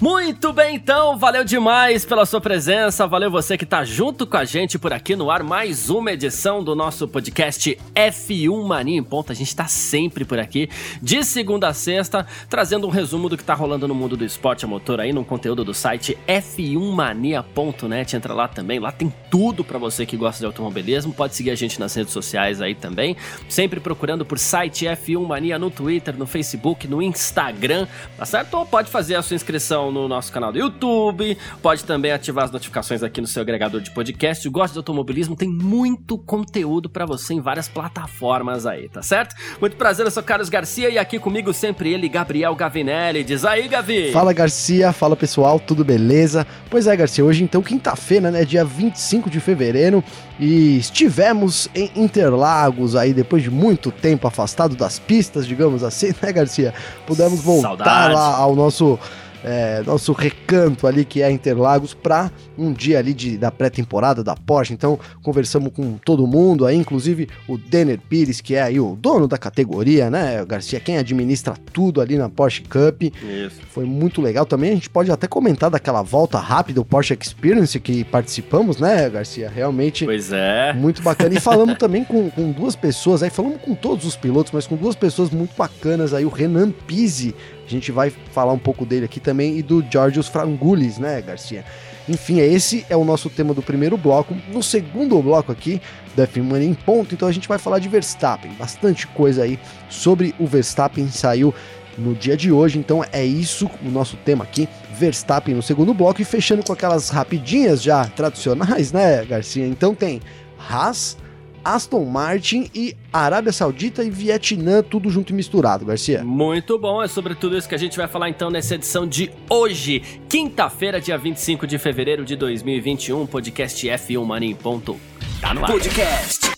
Muito bem, então, valeu demais pela sua presença, valeu você que tá junto com a gente por aqui no ar, mais uma edição do nosso podcast F1 Mania em Ponta. A gente tá sempre por aqui, de segunda a sexta, trazendo um resumo do que tá rolando no mundo do esporte a motor aí, no conteúdo do site f1mania.net. Entra lá também, lá tem tudo para você que gosta de automobilismo. Pode seguir a gente nas redes sociais aí também, sempre procurando por site F1 Mania no Twitter, no Facebook, no Instagram, tá certo? Ou pode fazer a sua inscrição no nosso canal do YouTube, pode também ativar as notificações aqui no seu agregador de podcast. Gosta de automobilismo? Tem muito conteúdo para você em várias plataformas aí, tá certo? Muito prazer, eu sou Carlos Garcia e aqui comigo sempre ele, Gabriel Gavinelli. Diz aí, Gavi! Fala, Garcia. Fala, pessoal. Tudo beleza? Pois é, Garcia, hoje então, quinta-feira, né, dia 25 de fevereiro, e estivemos em Interlagos aí depois de muito tempo afastado das pistas, digamos assim, né, Garcia? Pudemos voltar Saudade. lá ao nosso é, nosso recanto ali que é Interlagos para um dia ali de, da pré-temporada da Porsche. Então conversamos com todo mundo aí, inclusive o Denner Pires, que é aí o dono da categoria, né, Garcia, quem administra tudo ali na Porsche Cup. Isso. Foi muito legal também. A gente pode até comentar daquela volta rápida, o Porsche Experience que participamos, né, Garcia? Realmente. Pois é. Muito bacana. E falamos também com, com duas pessoas aí, falamos com todos os pilotos, mas com duas pessoas muito bacanas aí, o Renan Pise gente vai falar um pouco dele aqui também e do Georgios Frangulis, né, Garcia? Enfim, esse é o nosso tema do primeiro bloco. No segundo bloco aqui, da F1 em ponto, então a gente vai falar de Verstappen. Bastante coisa aí sobre o Verstappen saiu no dia de hoje, então é isso o nosso tema aqui, Verstappen no segundo bloco e fechando com aquelas rapidinhas já tradicionais, né, Garcia? Então tem Haas, Aston Martin e Arábia Saudita e Vietnã, tudo junto e misturado, Garcia. Muito bom, é sobre tudo isso que a gente vai falar então nessa edição de hoje, quinta-feira, dia 25 de fevereiro de 2021, podcast F1 Mania em ponto. Tá no ar. Podcast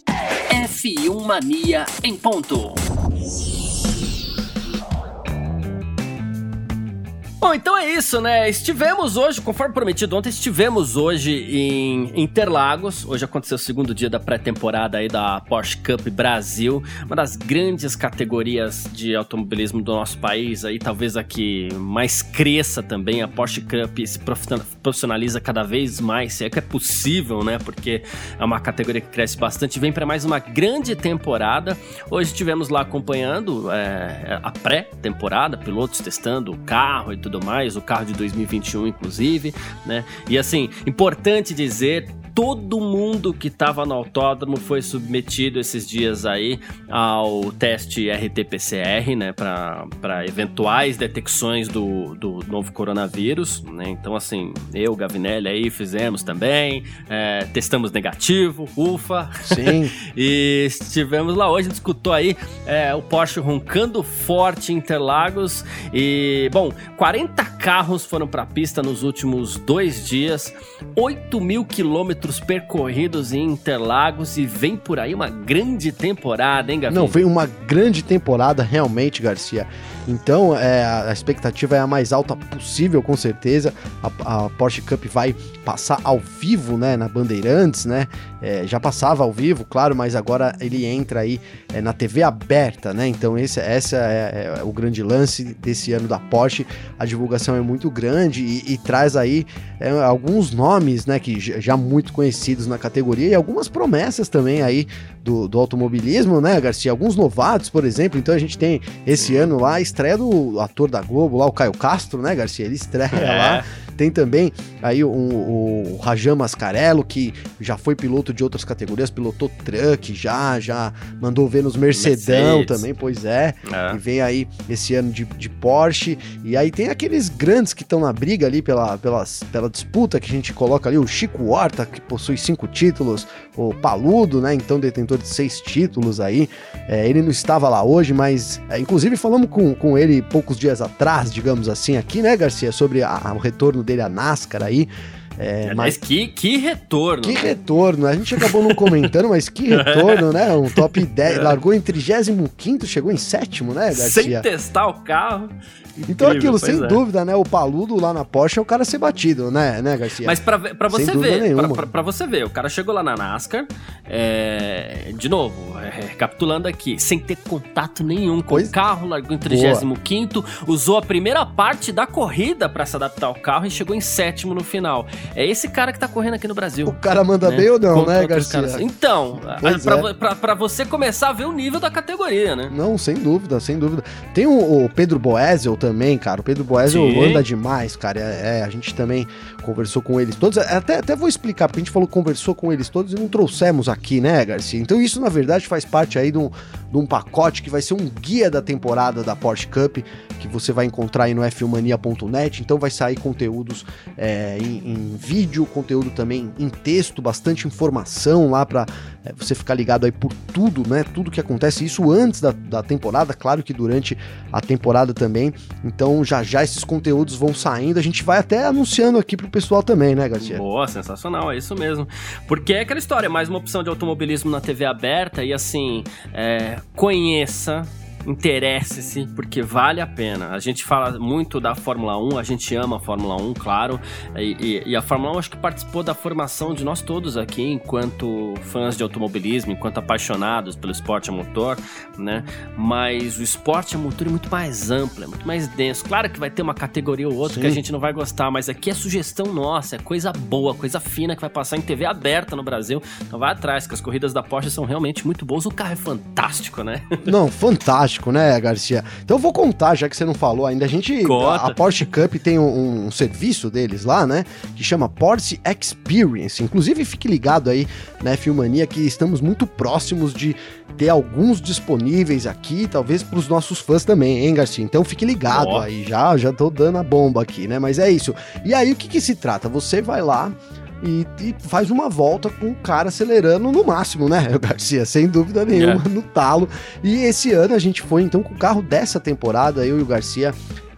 F1 Mania em ponto. Bom, então é isso, né? Estivemos hoje, conforme prometido ontem, estivemos hoje em Interlagos. Hoje aconteceu o segundo dia da pré-temporada aí da Porsche Cup Brasil, uma das grandes categorias de automobilismo do nosso país aí, talvez a que mais cresça também. A Porsche Cup se profissionaliza cada vez mais, se é que é possível, né? Porque é uma categoria que cresce bastante. Vem para mais uma grande temporada. Hoje estivemos lá acompanhando é, a pré-temporada, pilotos testando o carro e tudo mais, o carro de 2021 inclusive, né? E assim, importante dizer, todo mundo que estava no autódromo foi submetido esses dias aí ao teste RT-PCR, né, para eventuais detecções do, do novo coronavírus, né? Então, assim, eu, Gavinelli aí fizemos também, é, testamos negativo, ufa. Sim. e estivemos lá hoje, escutou aí é, o Porsche roncando forte em Interlagos e, bom, 40 carros foram para a pista nos últimos dois dias, 8 mil quilômetros quilômetros percorridos em Interlagos e vem por aí uma grande temporada, hein, Gavi? Não, vem uma grande temporada realmente, Garcia. Então, é, a expectativa é a mais alta possível, com certeza. A, a Porsche Cup vai passar ao vivo, né, na Bandeirantes, né? É, já passava ao vivo, claro, mas agora ele entra aí é, na TV aberta, né? Então, esse essa é, é, o grande lance desse ano da Porsche. A divulgação é muito grande e, e traz aí é, alguns nomes, né, que já muito conhecidos na categoria e algumas promessas também aí do, do automobilismo, né, Garcia? Alguns novatos, por exemplo. Então, a gente tem esse ano lá estreia do ator da Globo, lá o Caio Castro, né, Garcia? Ele estreia é. lá. Tem também aí o, o, o Rajan Mascarello, que já foi piloto de outras categorias, pilotou truck já, já mandou ver nos Mercedão Mercedes. também, pois é. é. E vem aí esse ano de, de Porsche. E aí tem aqueles grandes que estão na briga ali pela, pelas, pela disputa que a gente coloca ali, o Chico Horta, que possui cinco títulos, o Paludo, né, então detentor de seis títulos aí. É, ele não estava lá hoje, mas é, inclusive falamos com, com ele poucos dias atrás, digamos assim, aqui, né, Garcia, sobre a, a, o retorno dele à NASCAR aí. É, mas que, que retorno. Que né? retorno. A gente acabou não comentando, mas que retorno, né? Um top 10. Largou em 35, chegou em sétimo, né, Garcia? Sem testar o carro. Então aquilo, sem é. dúvida, né? O paludo lá na Porsche é o cara ser batido, né, né Garcia? Mas pra, pra você ver, pra, pra, pra, você ver, o cara chegou lá na NASCAR, é, de novo, é, recapitulando aqui, sem ter contato nenhum com pois? o carro, largou em 35 usou a primeira parte da corrida para se adaptar ao carro e chegou em sétimo no final. É esse cara que tá correndo aqui no Brasil. O cara manda né? bem ou não, Contra né, Garcia? Caras. Então, pra, é. pra, pra, você começar a ver o nível da categoria, né? Não, sem dúvida, sem dúvida. Tem o, o Pedro Boesel também, cara. O Pedro Boesel anda demais, cara. É, é, a gente também conversou com eles todos. Até, até vou explicar, porque a gente falou conversou com eles todos e não trouxemos aqui, né, Garcia? Então isso, na verdade, faz parte aí de um, de um pacote que vai ser um guia da temporada da Porsche Cup, que você vai encontrar aí no fmania.net. Então vai sair conteúdos é, em, em, vídeo, conteúdo também em texto, bastante informação lá para é, você ficar ligado aí por tudo, né? Tudo que acontece, isso antes da, da temporada, claro que durante a temporada também. Então já já esses conteúdos vão saindo, a gente vai até anunciando aqui pro pessoal também, né, Garcia? Boa, sensacional, é isso mesmo. Porque é aquela história, mais uma opção de automobilismo na TV aberta e assim, é, conheça interesse-se, porque vale a pena. A gente fala muito da Fórmula 1, a gente ama a Fórmula 1, claro, e, e, e, a Fórmula 1 acho que participou da formação de nós todos aqui, enquanto fãs de automobilismo, enquanto apaixonados pelo esporte a motor, né? Mas o esporte a motor é muito mais amplo, é muito mais denso. Claro que vai ter uma categoria ou outra Sim. que a gente não vai gostar, mas aqui é sugestão nossa, é coisa boa, coisa fina que vai passar em TV aberta no Brasil. Então vai atrás, que as corridas da Porsche são realmente muito boas. O carro é fantástico, né? Não, fantástico fantástico, né, Garcia? Então eu vou contar, já que você não falou ainda. A gente. A, a, Porsche Cup tem um, um, serviço deles lá, né? Que chama Porsche Experience. Inclusive, fique ligado aí, né, Filmania, que estamos muito próximos de ter alguns disponíveis aqui, talvez para os nossos fãs também, hein, Garcia? Então fique ligado aí, já, já tô dando a bomba aqui, né? Mas é isso. E aí, o que que se trata? Você vai lá e, e, faz uma volta com o cara acelerando no máximo, né, Garcia? Sem dúvida nenhuma, é. no talo. E esse ano a gente foi então com o carro dessa temporada, eu e o Garcia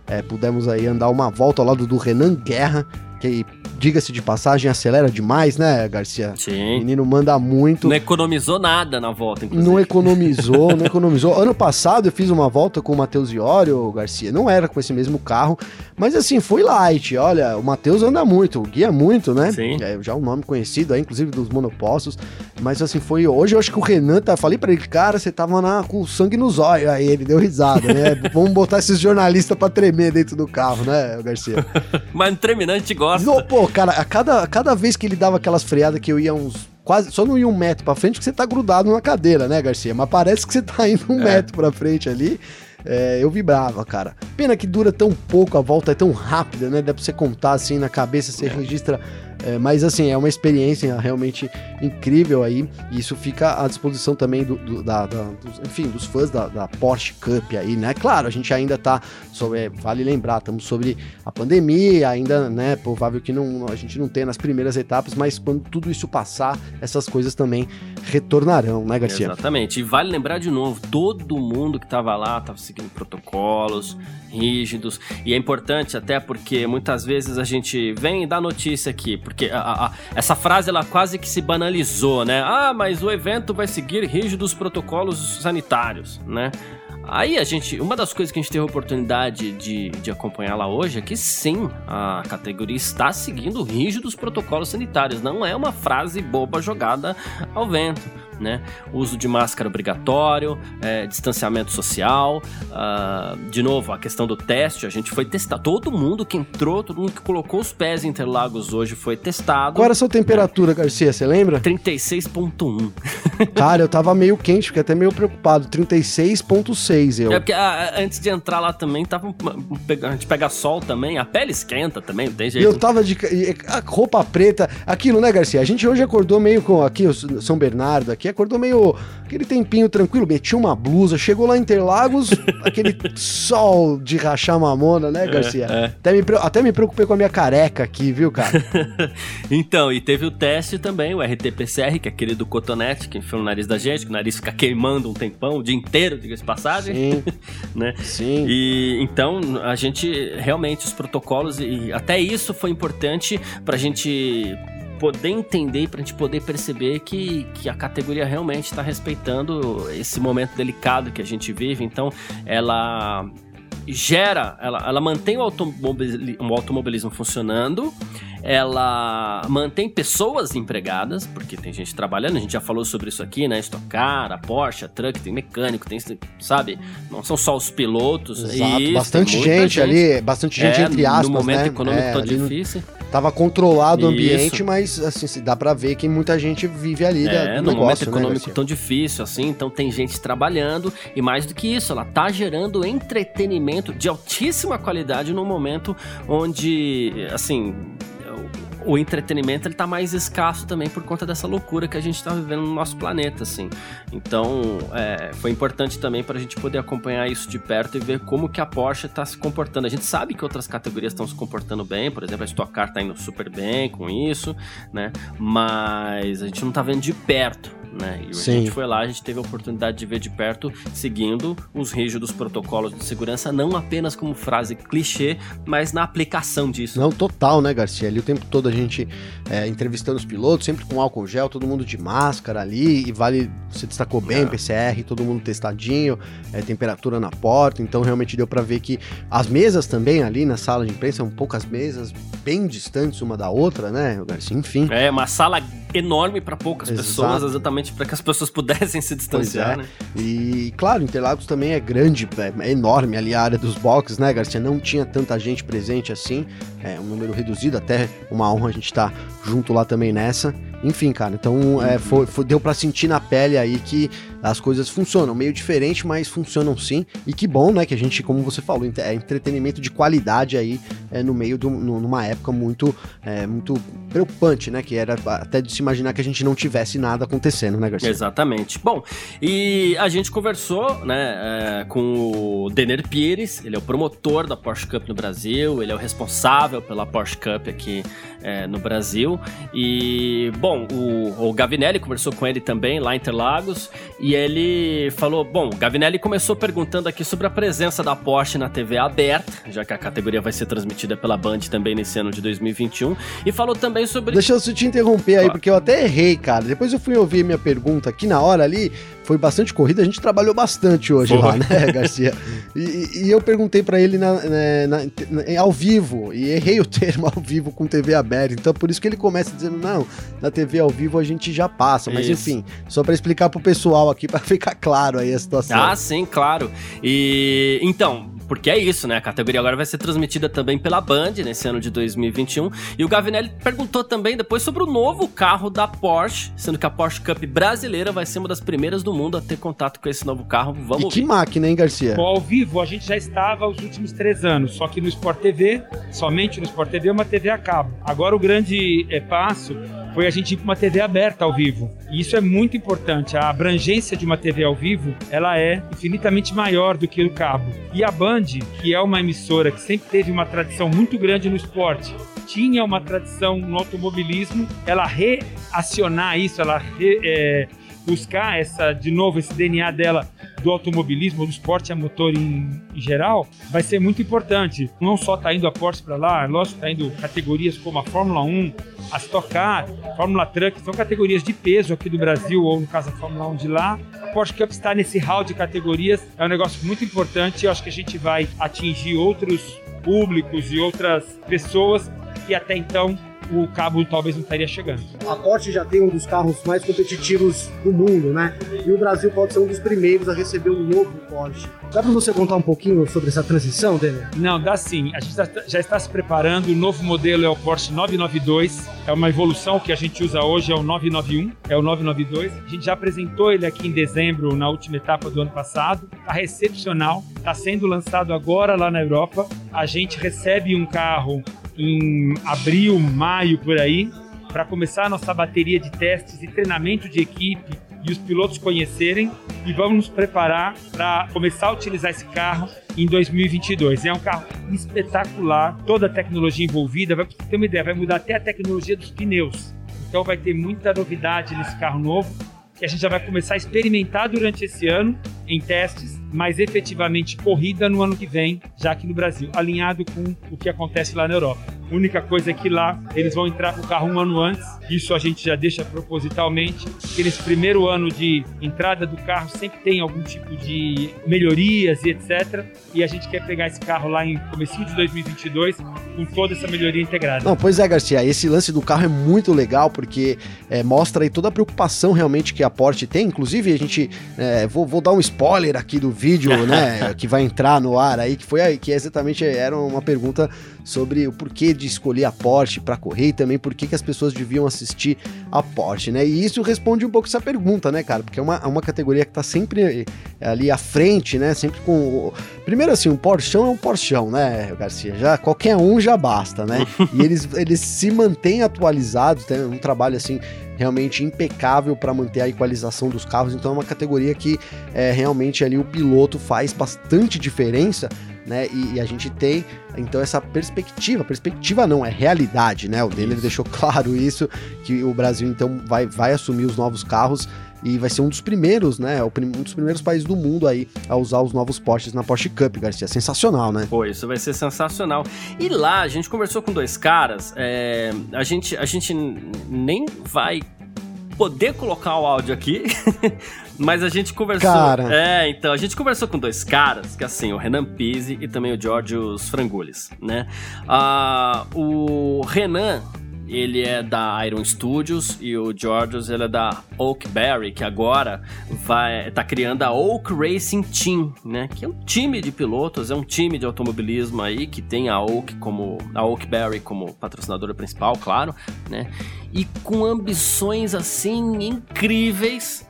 é, pudemos aí andar uma volta ao lado do Renan Guerra, que diga-se de passagem, acelera demais, né, Garcia? Sim. O menino manda muito. Não economizou nada na volta, inclusive. Não economizou, não economizou. Ano passado eu fiz uma volta com o Matheus Iório, Garcia. Não era com esse mesmo carro, mas assim, foi light. Olha, o Matheus anda muito, guia muito, né? Sim. É já um nome conhecido aí, inclusive dos monopostos. Mas assim, foi hoje. Eu acho que o Renan, tá, falei pra ele, cara, você tava na, com sangue nos olhos. Aí ele deu risada, né? Vamos botar esses jornalistas pra tremer dentro do carro, né, Garcia? mas a gente gosta. Não, pô, cara, a cada, a cada vez que ele dava aquelas freadas que eu ia uns quase só não ia um metro para frente que você tá grudado na cadeira, né, Garcia? Mas parece que você tá indo um é. metro para frente ali. É, eu vibrava, cara. Pena que dura tão pouco, a volta é tão rápida, né? Dá pra você contar assim na cabeça, você é. registra é, mas assim, é uma experiência realmente incrível aí. E isso fica à disposição também do, do da, da dos, enfim, dos fãs da, da, Porsche Cup aí, né? Claro, a gente ainda tá sobre. É, vale lembrar, estamos sobre a pandemia, ainda, né? Provável que não, a gente não tenha nas primeiras etapas, mas quando tudo isso passar, essas coisas também retornarão, né, Garcia? Exatamente. E vale lembrar de novo, todo mundo que tava lá tava seguindo protocolos rígidos. E é importante até porque muitas vezes a gente vem dar notícia aqui, a, a, essa frase ela quase que se banalizou, né? Ah, mas o evento vai seguir rígidos protocolos sanitários, né? Aí a gente, uma das coisas que a gente teve a oportunidade de, de acompanhar lá hoje é que sim, a categoria está seguindo rígidos protocolos sanitários. Não é uma frase boba jogada ao vento né? Uso de máscara obrigatório, é, distanciamento social. Uh, de novo, a questão do teste, a gente foi testar. Todo mundo que entrou, todo mundo que colocou os pés em Interlagos hoje foi testado. Qual era a sua temperatura, é. Garcia? Você lembra? 36,1. Cara, eu tava meio quente, fiquei até meio preocupado. 36,6 eu. É porque a, ah, antes de entrar lá também, tava, a gente pega sol também, a pele esquenta também, não tem jeito. E eu tava de a roupa preta, aquilo, né, Garcia? A gente hoje acordou meio com aqui, o São Bernardo, aqui aqui, acordou meio aquele tempinho tranquilo, metia uma blusa, chegou lá em Interlagos, aquele sol de rachar mamona, né, é, Garcia? É, é. Até, me, até me preocupei com a minha careca aqui, viu, cara? então, e teve o teste também, o RT-PCR, que é aquele do cotonete, que enfia no nariz da gente, que o nariz fica queimando um tempão, o dia inteiro, diga-se passagem. Sim. né? Sim. E então, a gente realmente, os protocolos, e até isso foi importante pra gente poder entender, para a gente poder perceber que, que a categoria realmente está respeitando esse momento delicado que a gente vive. Então, ela gera, ela, ela mantém o, automobilismo, o automobilismo funcionando, ela mantém pessoas empregadas, porque tem gente trabalhando, a gente já falou sobre isso aqui, né? Stock Car, a Porsche, a Truck, tem mecânico, tem, sabe? Não são só os pilotos. Exato, isso, bastante gente, gente, ali, bastante gente é, entre aspas, no momento né? econômico é, tão difícil. No, tava controlado o ambiente, mas assim, dá para ver que muita gente vive ali é, no negócio, momento né, econômico né, tão difícil assim, então tem gente trabalhando e mais do que isso, ela tá gerando entretenimento de altíssima qualidade no momento onde, assim, o entretenimento ele tá mais escasso também por conta dessa loucura que a gente está vivendo no nosso planeta, assim. Então, é, foi importante também para a gente poder acompanhar isso de perto e ver como que a Porsche está se comportando. A gente sabe que outras categorias estão se comportando bem, por exemplo, a Stock Car tá indo super bem com isso, né? Mas a gente não tá vendo de perto né? E Sim. a gente foi lá, a gente teve a oportunidade de ver de perto, seguindo os rígidos protocolos de segurança, não apenas como frase clichê, mas na aplicação disso. Não, total, né, Garcia? Ali o tempo todo a gente é, entrevistando os pilotos, sempre com álcool gel, todo mundo de máscara ali, e vale, você destacou bem, é. PCR, todo mundo testadinho, é, temperatura na porta, então realmente deu para ver que as mesas também ali na sala de imprensa, são poucas mesas, bem distantes uma da outra, né, Garcia? Enfim. É, uma sala enorme para poucas Exato. pessoas, exatamente para que as pessoas pudessem se distanciar, é. né? E, claro, Interlagos também é grande, é, é enorme ali a área dos boxes, né, Garcia? Não tinha tanta gente presente assim, é um número reduzido, até uma honra a gente estar tá junto lá também nessa. Enfim, cara, então é, foi, foi, deu para sentir na pele aí que as coisas funcionam. Meio diferente, mas funcionam sim. E que bom, né, que a gente, como você falou, é entretenimento de qualidade aí é, no meio de numa época muito, é, muito preocupante, né? Que era até de se imaginar que a gente não tivesse nada acontecendo, né, Garcia? Exatamente. Bom, e a gente conversou, né, é, com o Denner Pires, ele é o promotor da Porsche Cup no Brasil, ele é o responsável pela Porsche Cup aqui é, no Brasil. E, bom, o, o Gavinelli conversou com ele também lá em Interlagos e ele falou: bom, o Gavinelli começou perguntando aqui sobre a presença da Porsche na TV aberta, já que a categoria vai ser transmitida pela Band também nesse ano de 2021, e falou também sobre. Deixa eu te interromper aí, porque eu até errei, cara. Depois eu fui ouvir minha pergunta aqui na hora ali foi bastante corrida, a gente trabalhou bastante hoje lá, né, Garcia? E, e eu perguntei para ele na, na, na, ao vivo, e errei o termo ao vivo com TV aberta, então por isso que ele começa dizendo, não, na TV ao vivo a gente já passa, mas isso. enfim, só para explicar pro pessoal aqui, para ficar claro aí a situação. Ah, sim, claro. E então, porque é isso, né? A categoria agora vai ser transmitida também pela Band nesse ano de 2021. E o Gavinelli perguntou também depois sobre o novo carro da Porsche, sendo que a Porsche Cup brasileira vai ser uma das primeiras do mundo a ter contato com esse novo carro. Vamos e que máquina, hein, Garcia? Bom, ao vivo a gente já estava os últimos três anos, só que no Sport TV, somente no Sport TV, uma TV a cabo. Agora o grande é, passo foi a gente ir para uma TV aberta ao vivo. E isso é muito importante. A abrangência de uma TV ao vivo, ela é infinitamente maior do que o cabo. E a Band, que é uma emissora que sempre teve uma tradição muito grande no esporte, tinha uma tradição no automobilismo, ela reacionar isso, ela re, é, buscar essa de novo esse DNA dela do automobilismo, do esporte a motor em, em geral, vai ser muito importante. Não só está indo a Porsche para lá, lógico, está indo categorias como a Fórmula 1, a Stock Car, Fórmula Truck, são categorias de peso aqui do Brasil, ou no caso a Fórmula 1 de lá. A Porsche Cup está nesse hall de categorias, é um negócio muito importante. Eu acho que a gente vai atingir outros públicos e outras pessoas que até então o cabo talvez não estaria chegando. A Porsche já tem um dos carros mais competitivos do mundo, né? E o Brasil pode ser um dos primeiros a receber um novo Porsche. Dá para você contar um pouquinho sobre essa transição, Daniel? Não, dá sim. A gente já está se preparando. O novo modelo é o Porsche 992. É uma evolução que a gente usa hoje, é o 991, é o 992. A gente já apresentou ele aqui em dezembro, na última etapa do ano passado. Está recepcional. Está sendo lançado agora lá na Europa. A gente recebe um carro em abril, maio por aí, para começar a nossa bateria de testes e treinamento de equipe e os pilotos conhecerem e vamos nos preparar para começar a utilizar esse carro em 2022. É um carro espetacular, toda a tecnologia envolvida, vai ter uma ideia, vai mudar até a tecnologia dos pneus. Então vai ter muita novidade nesse carro novo que a gente já vai começar a experimentar durante esse ano em testes, mas efetivamente corrida no ano que vem, já aqui no Brasil, alinhado com o que acontece lá na Europa. A única coisa é que lá eles vão entrar com o carro um ano antes, isso a gente já deixa propositalmente, que nesse primeiro ano de entrada do carro sempre tem algum tipo de melhorias e etc. E a gente quer pegar esse carro lá em começo de 2022 com toda essa melhoria integrada. Não, pois é, Garcia, esse lance do carro é muito legal porque é, mostra aí toda a preocupação realmente que a Porsche tem. Inclusive, a gente é, vou, vou dar um aqui do vídeo, né, que vai entrar no ar aí, que foi que exatamente era uma pergunta sobre o porquê de escolher a Porsche para correr e também por que as pessoas deviam assistir a Porsche, né? E isso responde um pouco essa pergunta, né, cara? Porque é uma, é uma categoria que tá sempre ali à frente, né? Sempre com. Primeiro assim, um Porschão é um Porschão, né, Garcia? Já, qualquer um já basta, né? e eles, eles se mantêm atualizados, tem um trabalho assim realmente impecável para manter a equalização dos carros. Então é uma categoria que é, realmente ali o piloto faz bastante diferença. Né, e, e, a gente tem então essa perspectiva, perspectiva não, é realidade, né? O Denner deixou claro isso, que o Brasil então vai, vai assumir os novos carros e vai ser um dos primeiros, né? Um dos primeiros países do mundo aí a usar os novos Porsches na Porsche Cup, Garcia. Sensacional, né? Pô, isso vai ser sensacional. E lá, a gente conversou com dois caras, é, a, gente, a gente nem vai poder colocar o áudio aqui, mas a gente conversou. Cara. É, então, a gente conversou com dois caras, que assim, o Renan Pise e também o Georgios Frangulis, né? Ah, o Renan, ele é da Iron Studios e o Georgios ele é da Oakberry, que agora vai tá criando a Oak Racing Team, né? Que é um time de pilotos, é um time de automobilismo aí que tem a Oak como a Oakberry como patrocinadora principal, claro, né? E com ambições assim incríveis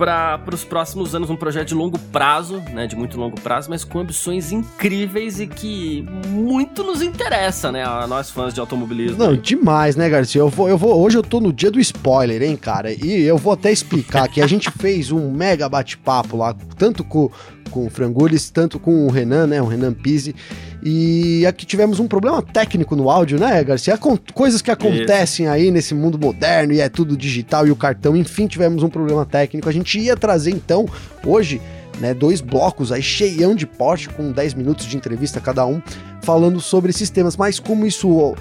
para os próximos anos um projeto de longo prazo, né, de muito longo prazo, mas com ambições incríveis e que muito nos interessa, né, a nós fãs de automobilismo. Não, demais, né, Garcia? Eu vou, eu vou, hoje eu tô no dia do spoiler, hein, cara? E eu vou até explicar que a gente fez um mega bate-papo lá, tanto com com o Frangulis, tanto com o Renan, né, o Renan Pise, e aqui tivemos um problema técnico no áudio, né, Garcia? Coisas que acontecem Isso. aí nesse mundo moderno e é tudo digital e o cartão, enfim, tivemos um problema técnico. A gente ia trazer então hoje né, dois blocos aí cheião de Porsche com 10 minutos de entrevista cada um falando sobre esses temas, mas como isso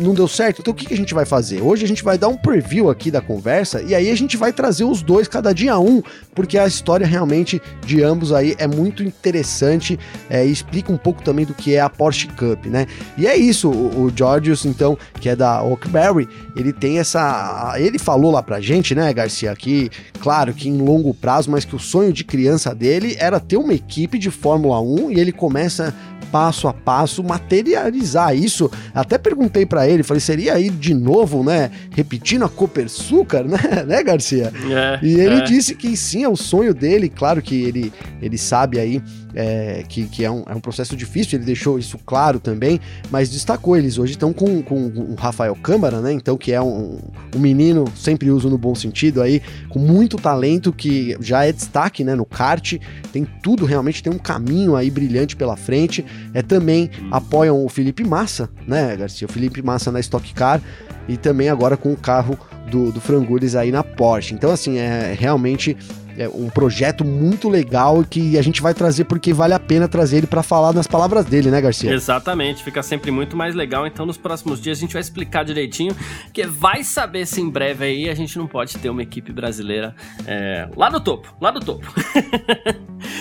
não deu certo, então o que, que a gente vai fazer? Hoje a gente vai dar um preview aqui da conversa e aí a gente vai trazer os dois cada dia um, porque a história realmente de ambos aí é muito interessante é, e explica um pouco também do que é a Porsche Cup, né? E é isso, o, o Georgios, então, que é da Oakberry, ele tem essa. Ele falou lá pra gente, né, Garcia, aqui, claro que em longo prazo, mas que o sonho de criança dele era ter uma equipe de Fórmula 1 e ele começa passo a passo materializar isso. Até perguntei para ele, falei, seria aí de novo, né, repetindo a Copersucar, né, né, Garcia? É, e ele é. disse que sim, é o sonho dele, claro que ele, ele sabe aí é, que, que é, um, é um processo difícil, ele deixou isso claro também, mas destacou, eles hoje estão com, com o Rafael Câmara, né, então que é um, um menino, sempre uso no bom sentido aí, com muito talento, que já é destaque, né, no kart, tem tudo, realmente tem um caminho aí brilhante pela frente, é também apoiam o Felipe Massa, né, Garcia, o Felipe Massa na Stock Car, e também agora com o carro do, do Frangules aí na Porsche. Então, assim, é realmente é um projeto muito legal que a gente vai trazer porque vale a pena trazer ele para falar nas palavras dele, né, Garcia? Exatamente, fica sempre muito mais legal. Então, nos próximos dias a gente vai explicar direitinho, que vai saber se em breve aí a gente não pode ter uma equipe brasileira é, lá no topo, lá no topo.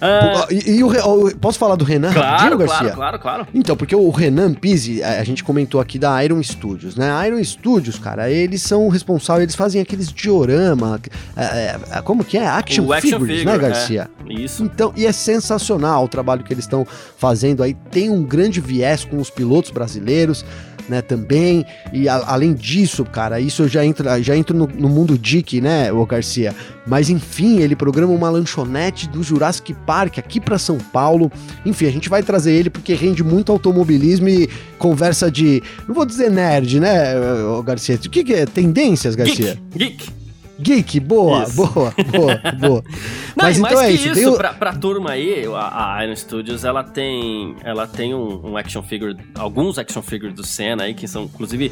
Ah, e, e o, posso falar do Renan claro, Garcia? Claro, claro, claro. Então, porque o Renan Pizzi, a, a, gente comentou aqui da Iron Studios, né? A Iron Studios, cara, eles são responsáveis, eles fazem aqueles diorama, é, é, como que é? Action, o figures, action figure, né, Garcia? É, isso. Então, e é sensacional o trabalho que eles estão fazendo aí. Tem um grande viés com os pilotos brasileiros né, também. E a, além disso, cara, isso eu já entro, já entro no, no mundo Dick, né, o Garcia. Mas enfim, ele programa uma lanchonete do Jurassic Park aqui para São Paulo. Enfim, a gente vai trazer ele porque rende muito automobilismo e conversa de, não vou dizer nerd, né, o Garcia? O que, que é? Tendências, Garcia? Geek. Geek. Geek, boa, Isso. boa, boa, boa. Não, Mas e então mais é que isso, isso, o- pra, pra turma aí, a, a Iron Studios, ela tem, ela tem um, um action figure, alguns action figures do Senna aí, que são, inclusive,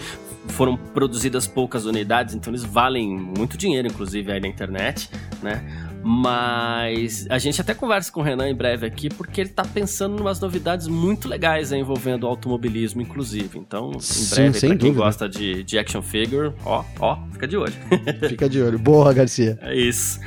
foram produzidas poucas unidades, então eles valem muito dinheiro, inclusive, aí na internet, né? Mas a gente até conversa com o Renan em breve aqui, porque ele tá pensando em umas novidades muito legais envolvendo automobilismo, inclusive. Então, em Sim, breve, sem pra quem gosta de, de action figure, ó, ó, fica de olho. Fica de olho. Boa, Garcia. É isso.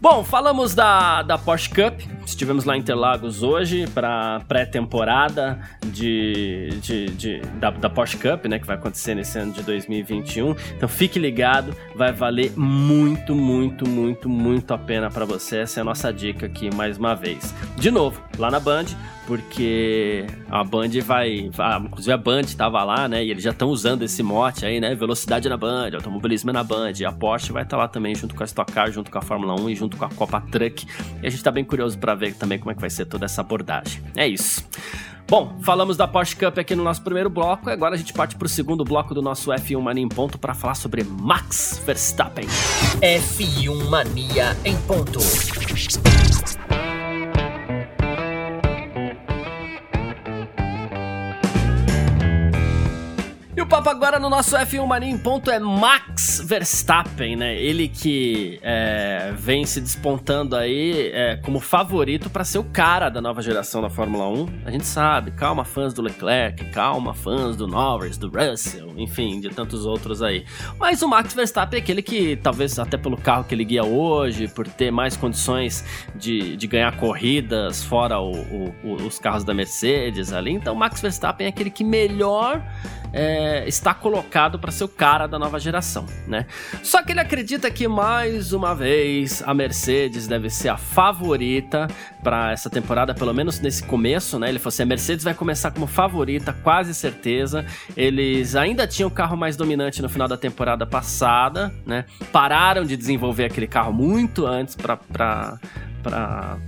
Bom, falamos da, da Porsche Cup. Estivemos lá em Interlagos hoje para pré-temporada de, de, de- da, da Porsche Cup, né? Que vai acontecer nesse ano de 2021. Então fique ligado, vai valer muito, muito, muito, muito a pena para você. Essa é a nossa dica aqui mais uma vez. De novo, lá na Band, porque a Band vai. inclusive a Band estava lá, né? E eles já estão usando esse mote aí, né? Velocidade na Band, automobilismo na Band. A Porsche vai estar lá também, junto com a Stock Car, junto com a Fórmula 1 e junto com a Copa Truck. E a gente tá bem curioso para ver também como é que vai ser toda essa abordagem. É isso. Bom, falamos da Porsche Cup aqui no nosso primeiro bloco, agora a gente parte pro segundo bloco do nosso F1 Mania em Ponto para falar sobre Max Verstappen. F1 Mania em ponto. Papo agora no nosso F1 Mania em ponto é Max Verstappen, né? Ele que é, vem se despontando aí é, como favorito para ser o cara da nova geração da Fórmula 1. A gente sabe, calma fãs do Leclerc, calma fãs do Norris, do Russell, enfim, de tantos outros aí. Mas o Max Verstappen é aquele que, talvez até pelo carro que ele guia hoje, por ter mais condições de, de ganhar corridas fora o- o- o- os carros da Mercedes ali. Então, o Max Verstappen é aquele que melhor é, está colocado para ser o cara da nova geração, né? Só que ele acredita que mais uma vez a Mercedes deve ser a favorita para essa temporada, pelo menos nesse começo, né? Ele falou assim: a Mercedes vai começar como favorita, quase certeza. Eles ainda tinham o carro mais dominante no final da temporada passada, né? Pararam de desenvolver aquele carro muito antes para para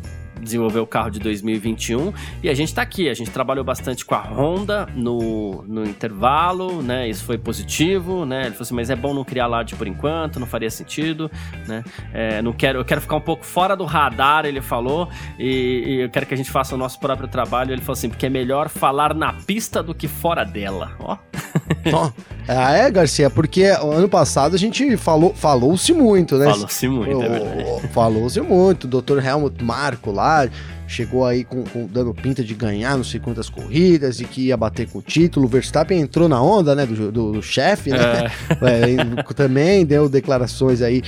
desenvolver o carro de 2021 e a gente tá aqui, a gente trabalhou bastante com a Honda no, no intervalo, né, isso foi positivo, né, ele falou assim, mas é bom não criar alarde por enquanto, não faria sentido, né, é, não quero, eu quero ficar um pouco fora do radar, ele falou, e, e eu quero que a gente faça o nosso próprio trabalho, ele falou assim, porque é melhor falar na pista do que fora dela, ó. Ó, ah, é, Garcia, porque o ano passado a gente falou, falou-se muito, né? Falou-se muito, é verdade. O- o- Falou-se muito. O Dr. Helmut Marko lá chegou aí com, com- dando pinta de ganhar não sei quantas corridas e que ia bater com o título. O Verstappen entrou na onda, né? Do, do- do chefe, né? É, também deu declarações aí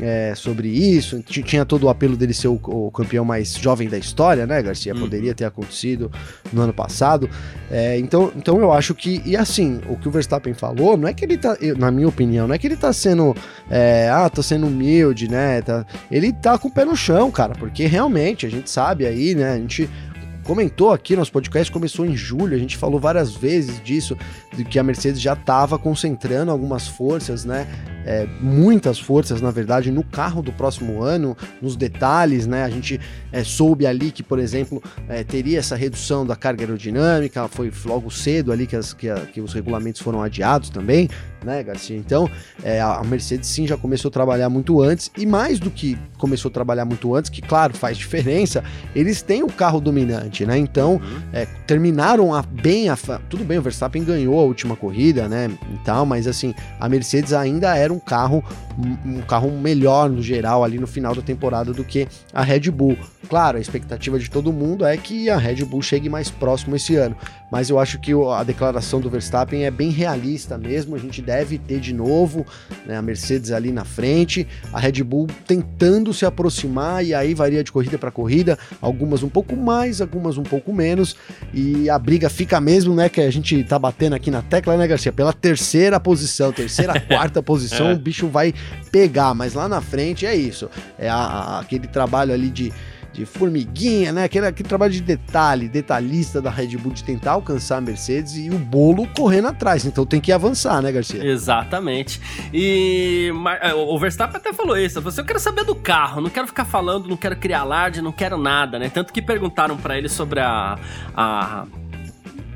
é, sobre isso. Tinha todo o apelo dele ser o, o campeão mais jovem da história, né, Garcia? Uhum. Poderia ter acontecido no ano passado. É, então, então eu acho que, e assim, o que o Verstappen falou, não é que ele tá, na minha opinião, não é que ele tá sendo, é, ah, tá sendo humilde, né? tá- ele tá com o pé no chão, cara, porque realmente a gente sabe aí, né? A gente comentou aqui, nosso podcast começou em julho, a gente falou várias vezes disso, de que a Mercedes já estava concentrando algumas forças, né? É, muitas forças, na verdade, no carro do próximo ano, nos detalhes, né? A gente é, soube ali que, por exemplo, é, teria essa redução da carga aerodinâmica, foi logo cedo ali que, as- que a- que os regulamentos foram adiados também, né, Garcia? Então, é, a Mercedes sim já começou a trabalhar muito antes, e mais do que começou a trabalhar muito antes, que claro, faz diferença, eles têm o carro dominante, né? Então, é, terminaram a- bem a. Tudo bem, o Verstappen ganhou a última corrida, né? E tal, mas assim, a Mercedes ainda era um carro, um carro melhor no geral ali no final da temporada do que a Red Bull. Claro, a expectativa de todo mundo é que a Red Bull chegue mais próximo esse ano, mas eu acho que a declaração do Verstappen é bem realista mesmo. A gente deve ter de novo né, a Mercedes ali na frente, a Red Bull tentando se aproximar, e aí varia de corrida para corrida, algumas um pouco mais, algumas um pouco menos, e a briga fica mesmo, né? Que a gente tá batendo aqui na tecla, né, Garcia? Pela terceira posição, terceira, quarta posição, É. o bicho vai pegar, mas lá na frente é isso. É a- a- aquele trabalho ali de. De formiguinha, né? Aquele, aquele trabalho de detalhe, detalhista da Red Bull de tentar alcançar a Mercedes e o bolo correndo atrás. Então tem que avançar, né, Garcia? Exatamente. E é, o Verstappen até falou isso. Falou assim, eu quero saber do carro, não quero ficar falando, não quero criar alarde, não quero nada, né? Tanto que perguntaram pra ele sobre a, a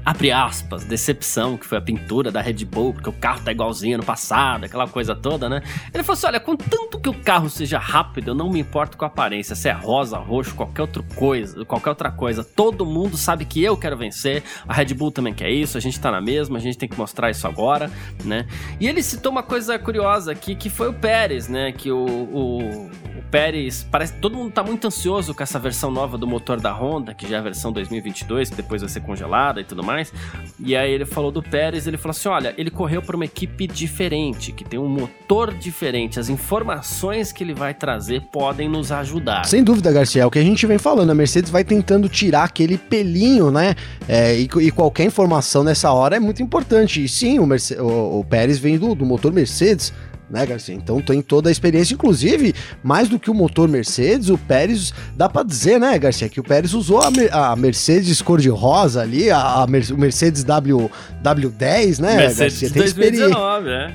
abre aspas, decepção, que foi a pintura da Red Bull, porque o carro tá igualzinho no passado, aquela coisa toda, né? Ele falou assim: olha, contanto que o carro seja rápido, eu não me importo com a aparência, se é rosa, roxo, qualquer outra coisa, qualquer outra coisa. Todo mundo sabe que eu quero vencer, a Red Bull também quer isso, a gente tá na mesma, a gente tem que mostrar isso agora, né? E ele citou uma coisa curiosa aqui, que foi o Pérez, né? Que o, o, o Pérez, parece todo mundo tá muito ansioso com essa versão nova do motor da Honda, que já é a versão 2022, que depois vai ser congelada e tudo mais. E aí ele falou do Pérez, ele falou assim: olha, ele correu para uma equipe diferente, que tem um motor diferente. As informações que ele vai trazer podem nos ajudar. Sem dúvida, Garcia, é o que a gente vem falando. A Mercedes vai tentando tirar aquele pelinho, né? É, e, e, qualquer informação nessa hora é muito importante. E sim, o, Merce o, o Pérez vem do, do motor Mercedes né, Garcia? Então tem toda a experiência, inclusive, mais do que o motor Mercedes, o Pérez, dá para dizer, né, Garcia, que o Pérez usou a, a Mercedes cor-de-rosa ali, a, a, Mercedes w, W10, né, Mercedes Garcia? Tem 2019, é.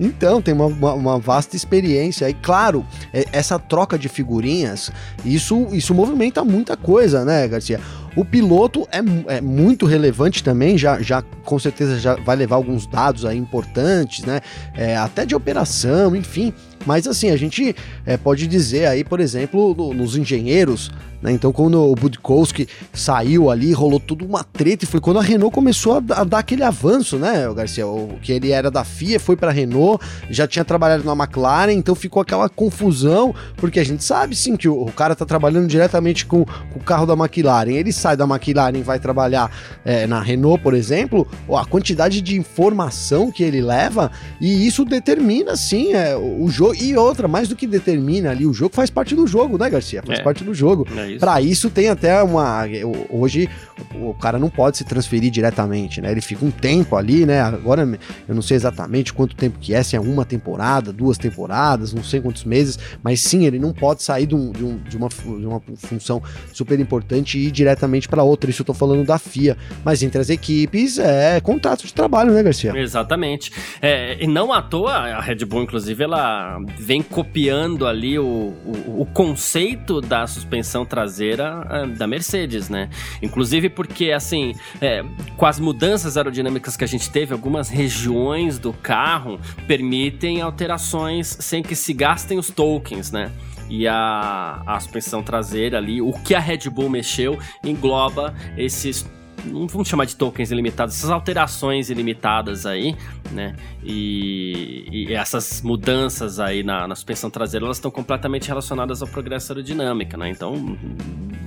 Então, tem uma, uma, uma, vasta experiência. E claro, é, essa troca de figurinhas, isso, isso movimenta muita coisa, né, Garcia? O piloto é, é muito relevante também, já, já com certeza já vai levar alguns dados aí importantes, né? É, até de operação, enfim. Mas assim, a gente é, pode dizer aí, por exemplo, no, nos engenheiros, né? Então, quando o Budkowski saiu ali, rolou tudo uma treta, e foi quando a Renault começou a, a dar aquele avanço, né, Garcia? O que ele era da FIA, foi para a Renault, já tinha trabalhado na McLaren, então ficou aquela confusão, porque a gente sabe sim que o, o cara tá trabalhando diretamente com, com, o carro da McLaren. Ele sai da McLaren e vai trabalhar é, na Renault, por exemplo, a quantidade de informação que ele leva, e isso determina sim é, o jogo. E outra, mais do que determina ali, o jogo faz parte do jogo, né, Garcia? Faz é. parte do jogo. É isso. Para isso tem até uma. Hoje o cara não pode se transferir diretamente, né? Ele fica um tempo ali, né? Agora eu não sei exatamente quanto tempo que é, se é uma temporada, duas temporadas, não sei quantos meses, mas sim, ele não pode sair de, um, de, um, de, uma, de uma função super importante e ir diretamente para outra. Isso eu tô falando da FIA. Mas entre as equipes é contrato de trabalho, né, Garcia? Exatamente. É, e não à toa, a Red Bull, inclusive, ela vem copiando ali o, o, o conceito da suspensão traseira é, da Mercedes, né? Inclusive porque, assim, é, com as mudanças aerodinâmicas que a gente teve, algumas regiões do carro permitem alterações sem que se gastem os tokens, né? e a, a suspensão traseira ali, o que a Red Bull mexeu, engloba esses não vamos chamar de tokens ilimitados, essas alterações ilimitadas aí, né? E, e essas mudanças aí na, na, suspensão traseira, elas estão completamente relacionadas ao progresso aerodinâmica, né? Então,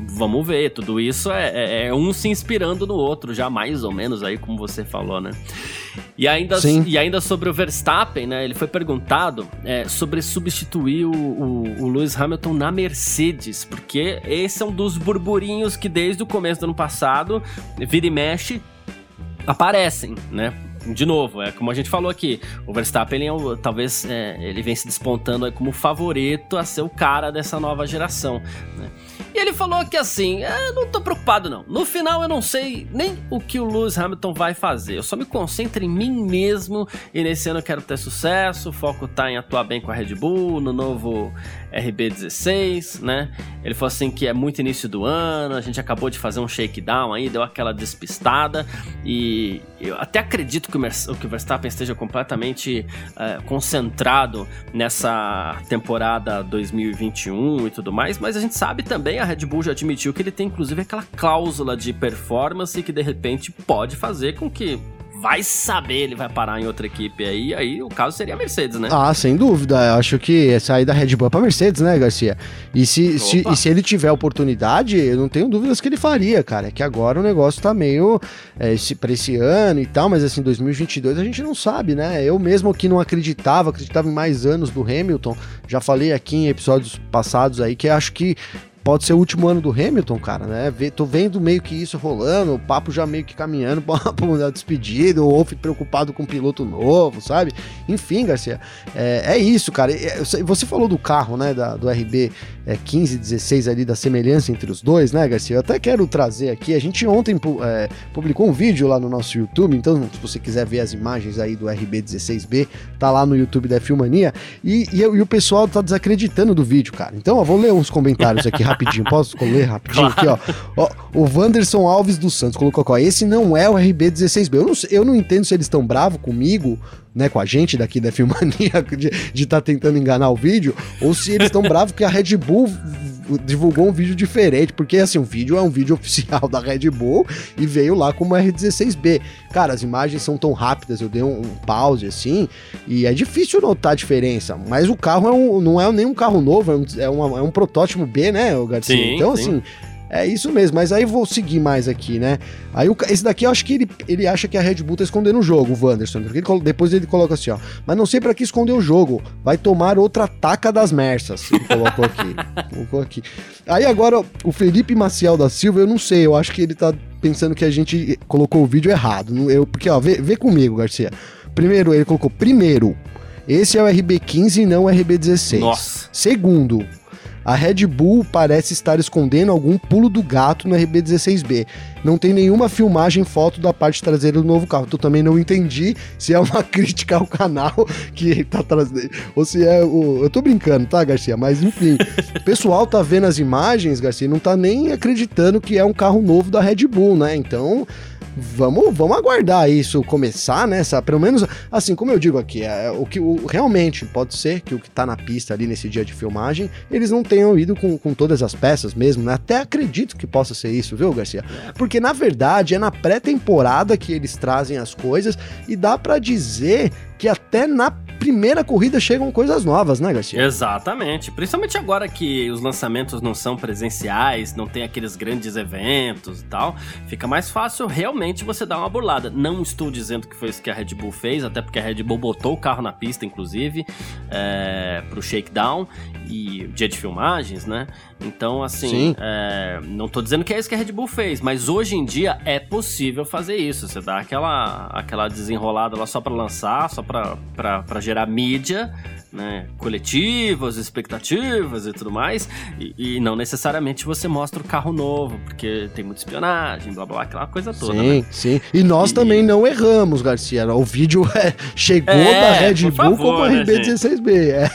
vamos ver, tudo isso é, é, é, um se inspirando no outro, já mais ou menos aí, como você falou, né? E ainda, e ainda sobre o Verstappen, né? Ele foi perguntado é, sobre substituir o, o, o Lewis Hamilton na Mercedes, porque esse é um dos burburinhos que desde o começo do ano passado vira e mexe, aparecem, né? De novo, é como a gente falou aqui, o Verstappen ele é talvez é, ele vem se despontando como favorito a ser o cara dessa nova geração. Né? E ele falou que assim, é, não tô preocupado não. No final eu não sei nem o que o Lewis Hamilton vai fazer. Eu só me concentro em mim mesmo e nesse ano eu quero ter sucesso. O foco tá em atuar bem com a Red Bull, no novo RB16, né? Ele falou assim que é muito início do ano, a gente acabou de fazer um shakedown aí, deu aquela despistada e eu até acredito que o, Verstappen esteja completamente uh, concentrado nessa temporada 2021 e tudo mais, mas a gente sabe também, a Red Bull já admitiu que ele tem inclusive aquela cláusula de performance que de repente pode fazer com que vai saber, ele vai parar em outra equipe aí, aí o caso seria a Mercedes, né? Ah, sem dúvida. Eu acho que sair da Red Bull é pra Mercedes, né, Garcia? E se, se, e se ele tiver oportunidade, eu não tenho dúvidas que ele faria, cara. É que agora o negócio tá meio é, esse, pra esse ano e tal, mas assim, 2022 a gente não sabe, né? Eu mesmo que não acreditava, acreditava em mais anos do Hamilton, já falei aqui em episódios passados aí que acho que pode ser o último ano do Hamilton, cara, né? Tô vendo meio que isso rolando, o papo já meio que caminhando pra uma despedida, o Wolf preocupado com um piloto novo, sabe? Enfim, Garcia, é, é isso, cara. Você falou do carro, né, da, do RB é, 15, 16 ali, da semelhança entre os dois, né, Garcia? Eu até quero trazer aqui, a gente ontem é, publicou um vídeo lá no nosso YouTube, então se você quiser ver as imagens aí do RB16B, tá lá no YouTube da Filmania, e, e, e o pessoal tá desacreditando do vídeo, cara. Então, eu vou ler uns comentários aqui rapidinho. Posso ler rapidinho aqui, ó. ó. O Wanderson Alves dos Santos colocou ó. Esse não é o RB16B. Eu não, eu não entendo se eles estão bravos comigo, né, com a gente daqui da Filmania, de estar tá tentando enganar o vídeo, ou se eles estão bravos que a Red Bull divulgou um vídeo diferente, porque assim, o vídeo é um vídeo oficial da Red Bull e veio lá como R16B. Cara, as imagens são tão rápidas, eu dei um, um pause assim, e é difícil notar a diferença, mas o carro é um, não é nem um carro novo, é um, é, uma, é um protótipo B, né, Garcia? Sim, então, sim. assim é isso mesmo, mas aí vou seguir mais aqui, né? Aí o, esse daqui eu acho que ele, ele acha que a Red Bull tá escondendo o jogo, o Wanderson. Ele, depois ele coloca assim, ó. Mas não sei para que esconder o jogo. Vai tomar outra taca das mersas. Ele colocou aqui. colocou aqui. Aí agora o Felipe Maciel da Silva, eu não sei, eu acho que ele tá pensando que a gente colocou o vídeo errado. Eu, porque, ó, vê, vê comigo, Garcia. Primeiro, ele colocou primeiro. Esse é o RB15 e não o RB16. Nossa. Segundo, a Red Bull parece estar escondendo algum pulo do gato no RB16B. Não tem nenhuma filmagem foto da parte traseira do novo carro. Eu também não entendi se é uma crítica ao canal que tá trazendo. Ou se é o. Eu tô brincando, tá, Garcia? Mas enfim. o pessoal tá vendo as imagens, Garcia, não tá nem acreditando que é um carro novo da Red Bull, né? Então vamos, vamos aguardar isso começar, né? Pelo menos, assim, como eu digo aqui, é, o que o, realmente pode ser que o que tá na pista ali nesse dia de filmagem, eles não tenham ido com, com todas as peças mesmo, né? Até acredito que possa ser isso, viu, Garcia? Porque na verdade é na pré-temporada que eles trazem as coisas e dá para dizer que até na primeira corrida chegam coisas novas, né, Garcia? Exatamente. Principalmente agora que os lançamentos não são presenciais, não tem aqueles grandes eventos e tal, fica mais fácil realmente você dar uma burlada. Não estou dizendo que foi isso que a Red Bull fez, até porque a Red Bull botou o carro na pista, inclusive, é, pro shakedown e dia de filmagens, né? Então, assim, é, não tô dizendo que é isso que a Red Bull fez, mas hoje em dia é possível fazer isso. Você dá aquela, aquela desenrolada lá só para lançar, só para gerar mídia, né, coletivas, expectativas e tudo mais, e, e, não necessariamente você mostra o carro novo, porque tem muita espionagem, blá blá, aquela coisa toda. Sim, né? sim. E nós e... também não erramos, Garcia. O vídeo é, chegou é, da Red Bull favor, como a RB16B. É.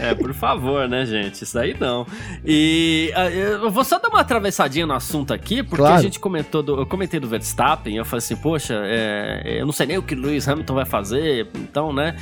é, por favor, né, gente? Isso aí não. E uh, eu vou só dar uma atravessadinha no assunto aqui, porque claro. a gente comentou, do, eu comentei do Verstappen, eu falei assim, poxa, é, eu não sei nem o que o Lewis Hamilton vai fazer, então, né?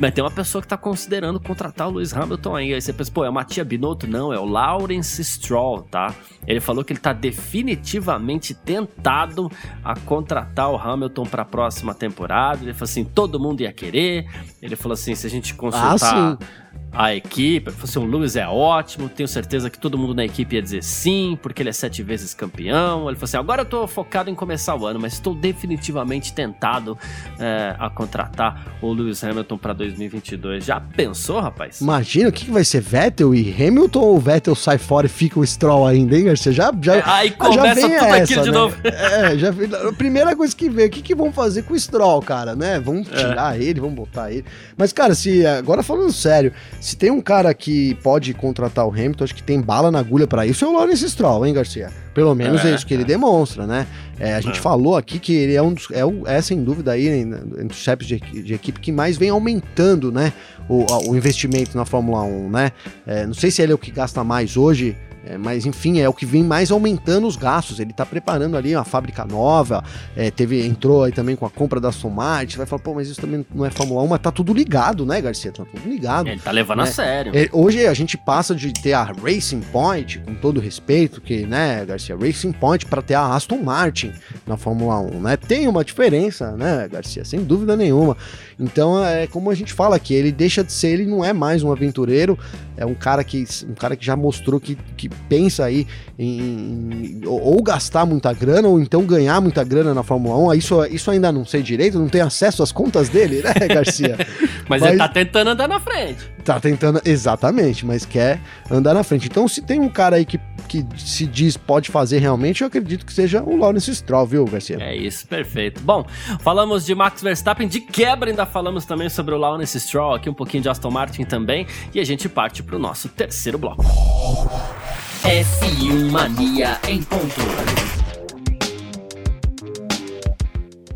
Mas tem uma pessoa que tá considerando contratar o Lewis Hamilton aí. Aí você pensa, pô, é o Matia Binotto? Não, é o Lawrence Stroll, tá? Ele falou que ele tá definitivamente tentado a contratar o Hamilton para a próxima temporada. Ele falou assim, todo mundo ia querer. Ele falou assim, se a gente consultar... Ah, a equipe. Assim, o Lewis é ótimo, tenho certeza que todo mundo na equipe ia dizer sim, porque ele é sete vezes campeão. Ele falou assim: agora eu tô focado em começar o ano, mas estou definitivamente tentado é, a contratar o Lewis Hamilton para 2022. Já pensou, rapaz? Imagina o que, que vai ser Vettel e Hamilton ou o Vettel sai fora e fica o Stroll ainda, hein, Garcia? Já, já, é, aí começa já tudo essa, aquilo né? de novo. É, já, a primeira coisa que vem, o que, que vão fazer com o Stroll, cara, né? Vamos é. tirar ele, vamos botar ele. Mas, cara, se agora falando sério, se tem um cara que pode contratar o Hamilton, acho que tem bala na agulha para isso, é o Lawrence Stroll, hein, Garcia? Pelo menos é, é isso que ele demonstra, né? É, a gente é. falou aqui que ele é um dos, é, é sem dúvida aí entre os chefes de, de, equipe que mais vem aumentando, né? O, o investimento na Fórmula 1, né? É, não sei se ele é o que gasta mais hoje é, mas enfim, é o que vem mais aumentando os gastos. Ele está preparando ali uma fábrica nova, é, teve, entrou aí também com a compra da Somart. Vai falar, pô, mas isso também não é Fórmula 1, mas tá tudo ligado, né, Garcia? Tá tudo ligado. Ele tá levando né? a sério. É, hoje a gente passa de ter a Racing Point, com todo respeito, que, né, Garcia, Racing Point para ter a Aston Martin na Fórmula 1, né? Tem uma diferença, né, Garcia? Sem dúvida nenhuma. Então é como a gente fala aqui, ele deixa de ser, ele não é mais um aventureiro, é um cara que, um cara que já mostrou que, que pensa aí em, em ou gastar muita grana ou então ganhar muita grana na Fórmula 1. Isso, isso ainda não sei direito, não tem acesso às contas dele, né, Garcia? mas, mas, ele tá tentando andar na frente. Tá tentando, exatamente, mas quer andar na frente. Então, se tem um cara aí que, que se diz pode fazer realmente, eu acredito que seja o Lawrence Stroll, viu, Garcia? É isso, perfeito. Bom, falamos de Max Verstappen, de quebra ainda falamos também sobre o Lawrence Stroll, aqui um pouquinho de Aston Martin também, e a gente parte para o nosso terceiro bloco. F1 Mania em ponto.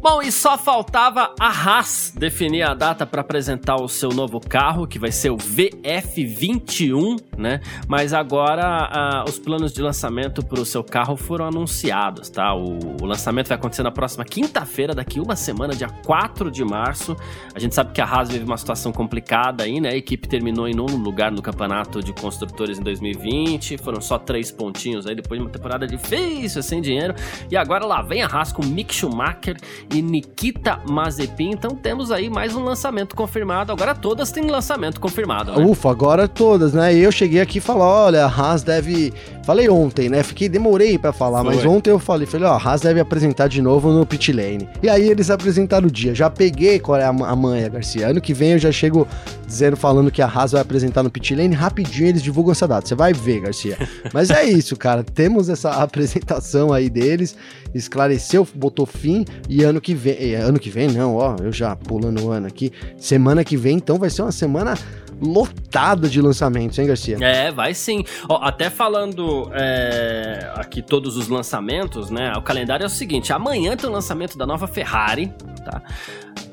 Bom, e só faltava a Haas definir a data para apresentar o seu novo carro, que vai ser o VF21, né? Mas agora os planos de lançamento para o seu carro foram anunciados, tá? O, o lançamento vai acontecer na próxima quinta-feira, daqui uma semana, dia 4 de março. A gente sabe que a Haas vive uma situação complicada aí, né? A equipe terminou em nono lugar no campeonato de construtores em 2020, foram só três pontinhos aí depois de uma temporada difícil, sem dinheiro. E agora lá vem a Haas com Mick Schumacher e Nikita Mazepin. Então temos aí mais um lançamento confirmado. Agora todas têm lançamento confirmado. Né? Ufa, agora todas, né? E eu cheguei aqui e falei: olha, a Haas deve. Falei ontem, né? Fiquei, demorei para falar, Foi. mas ontem eu falei: falei, ó, a Haas deve apresentar de novo no pit lane. E aí eles apresentaram o dia. Já peguei qual é a, a manha, Garcia. Ano que vem eu já chego dizendo, falando que a Haas vai apresentar no pit lane. Rapidinho eles divulgam essa data. Você vai ver, Garcia. Mas é isso, cara. Temos essa apresentação aí deles. Esclareceu, botou fim. E ano que vem. Eh, ano que vem, não, ó. Eu já pulando o ano aqui. Semana que vem, então, vai ser uma semana lotada de lançamentos, hein, Garcia? É, vai sim. Ó, até falando é, aqui todos os lançamentos, né? O calendário é o seguinte: amanhã tem o lançamento da nova Ferrari, tá?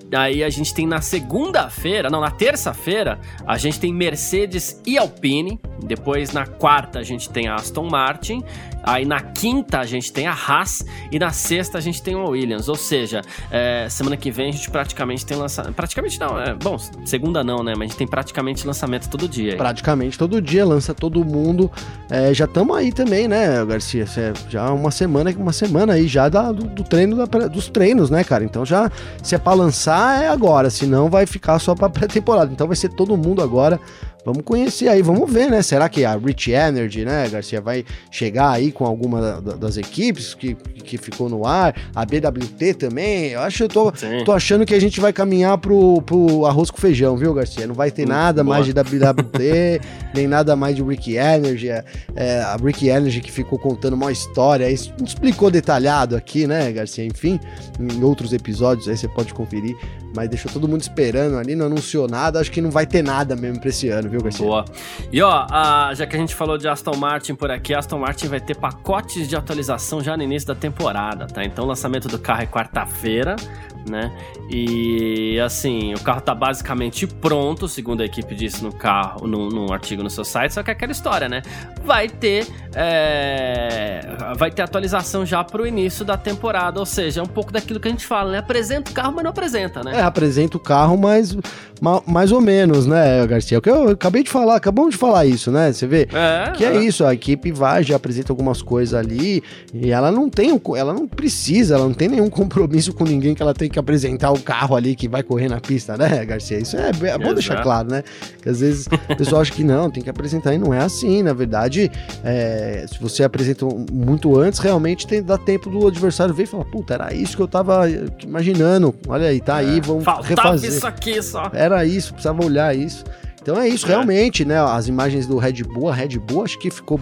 Daí a gente tem na segunda-feira, não, na terça-feira, a gente tem Mercedes e Alpine. Depois na quarta a gente tem Aston Martin. Aí na quinta a gente tem a Haas e na sexta a gente tem o Williams. Ou seja, é, semana que vem a gente praticamente tem lançamento. Praticamente não, é bom, segunda não, né? Mas a gente tem praticamente lançamento todo dia. Aí. Praticamente todo dia, lança todo mundo. É, já estamos aí também, né, Garcia? Já uma semana, uma semana aí já da, do, do, treino da, dos treinos, né, cara? Então já se é pra lançar é agora, senão vai ficar só pra pré-temporada. Então vai ser todo mundo agora Vamos conhecer aí, vamos ver, né? Será que a Rich Energy, né, Garcia, vai chegar aí com alguma das equipes que, que ficou no ar? A BWT também? Eu acho, eu tô, tô achando que a gente vai caminhar pro, pro arroz com feijão, viu, Garcia? Não vai ter Muito nada boa. mais de WWT, nem nada mais de Rick Energy. É, é, a Rick Energy que ficou contando uma história, isso explicou detalhado aqui, né, Garcia? Enfim, em outros episódios aí você pode conferir, mas deixou todo mundo esperando ali, não anunciou nada, acho que não vai ter nada mesmo pra esse ano viu, Garcia? Boa. E ó, a, já que a gente falou de Aston Martin por aqui, Aston Martin vai ter pacotes de atualização já no início da temporada, tá? Então o lançamento do carro é quarta-feira, né? E assim, o carro tá basicamente pronto, segundo a equipe disse no carro, no, no artigo no seu site, só que é aquela história, né? Vai ter é, vai ter atualização já pro início da temporada, ou seja, é um pouco daquilo que a gente fala, né? Apresenta o carro, mas não apresenta, né? É, apresenta o carro, mas mais ou menos, né, Garcia? O que eu acabei de falar, acabamos de falar isso, né? Você vê é, que é, é, isso, a equipe vai, já apresenta algumas coisas ali e ela não tem, ela não precisa, ela não tem nenhum compromisso com ninguém que ela tem que apresentar o carro ali que vai correr na pista, né, Garcia? Isso é, é bom deixar claro, né? Que às vezes o pessoal acha que não, tem que apresentar e não é assim, na verdade, é, se você apresenta muito antes, realmente tem, dá tempo do adversário ver e falar, puta, era isso que eu tava imaginando, olha aí, tá aí, é, vamos Faltava refazer. isso aqui só. Era isso, precisava olhar isso. Então é isso, é. realmente, né? As imagens do Red Bull, a Red Bull acho que ficou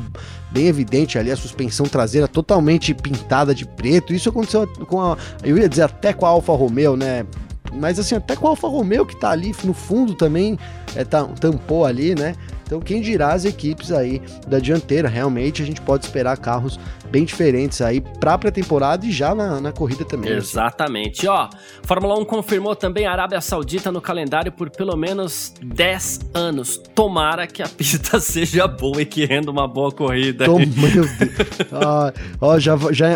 bem evidente ali a suspensão traseira totalmente pintada de preto. Isso aconteceu com a. Eu ia dizer até com a Alfa Romeo, né? Mas assim, até com a Alfa Romeo que tá ali no fundo também é, tá, tampou ali, né? Então, quem dirá as equipes aí da dianteira? Realmente a gente pode esperar carros bem diferentes aí pra pré-temporada e já na, na corrida também. Né? Exatamente. Assim. Ó, Fórmula 1 confirmou também a Arábia Saudita no calendário por pelo menos 10 anos. Tomara que a pista seja boa e que renda uma boa corrida. Tom, meu Deus. ah, ó, já, já,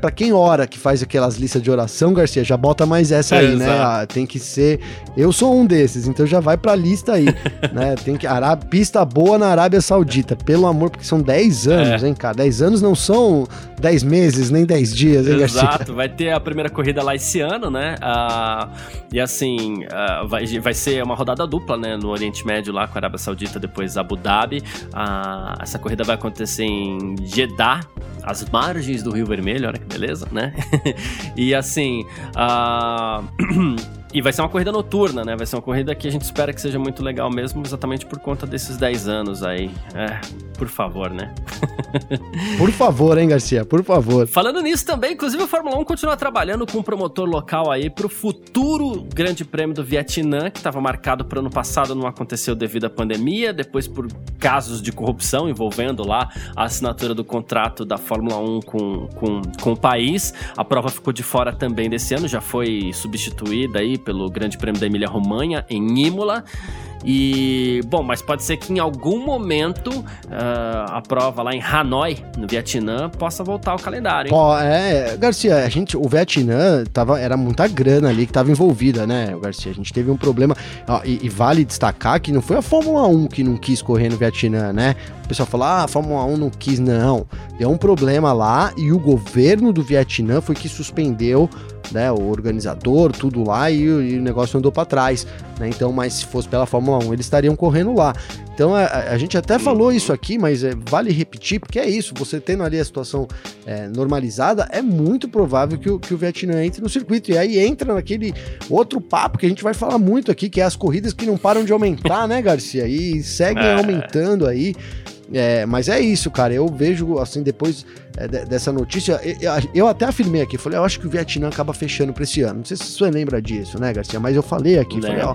pra quem ora que faz aquelas listas de oração, Garcia, já bota mais essa aí, é, né? Ah, tem que ser. Eu sou um desses, então já vai pra lista aí, né? Tem que. Arábia pista boa na Arábia Saudita. Pelo amor, porque são 10 anos, é. hein, cara? 10 anos não são 10 meses, nem 10 dias, hein, Exato, Garcia? vai ter a primeira corrida lá esse ano, né? Uh, e assim, uh, vai, vai ser uma rodada dupla, né? No Oriente Médio lá com a Arábia Saudita, depois Abu Dhabi. Uh, essa corrida vai acontecer em Jeddah, às margens do Rio Vermelho, olha que beleza, né? e assim. Uh... E vai ser uma corrida noturna, né? Vai ser uma corrida que a gente espera que seja muito legal mesmo, exatamente por conta desses 10 anos aí. É, por favor, né? Por favor, hein, Garcia? Por favor. Falando nisso também, inclusive a Fórmula 1 continua trabalhando com um promotor local aí pro futuro Grande Prêmio do Vietnã, que estava marcado para ano passado, não aconteceu devido à pandemia, depois por casos de corrupção envolvendo lá a assinatura do contrato da Fórmula 1 com, com, com o país. A prova ficou de fora também desse ano, já foi substituída aí pelo Grande Prêmio da Emília-Romanha em Imola. E, bom, mas pode ser que em algum momento uh, a prova lá em Hanoi, no Vietnã, possa voltar ao calendário. Hein? É, Garcia, a gente, o Vietnã tava, era muita grana ali que estava envolvida, né, Garcia? A gente teve um problema, ó, e, e, vale destacar que não foi a Fórmula 1 que não quis correr no Vietnã, né? O pessoal fala, ah, a Fórmula 1 não quis, não. Deu um problema lá e o governo do Vietnã foi que suspendeu né, o organizador, tudo lá, e, e o negócio andou para trás. Né? Então, mas se fosse pela Fórmula 1, eles estariam correndo lá. Então a, a gente até falou isso aqui, mas é, vale repetir, porque é isso, você tendo ali a situação é, normalizada, é muito provável que o, que o Vietnã entre no circuito. E aí entra naquele outro papo que a gente vai falar muito aqui, que é as corridas que não param de aumentar, né, Garcia? E seguem é. aumentando aí. É, mas é isso, cara. Eu vejo, assim, depois é, dessa notícia, eu, eu, até afirmei aqui, falei, eu acho que o Vietnã acaba fechando pra esse ano. Não sei se você lembra disso, né, Garcia? Mas eu falei aqui, falei, ó,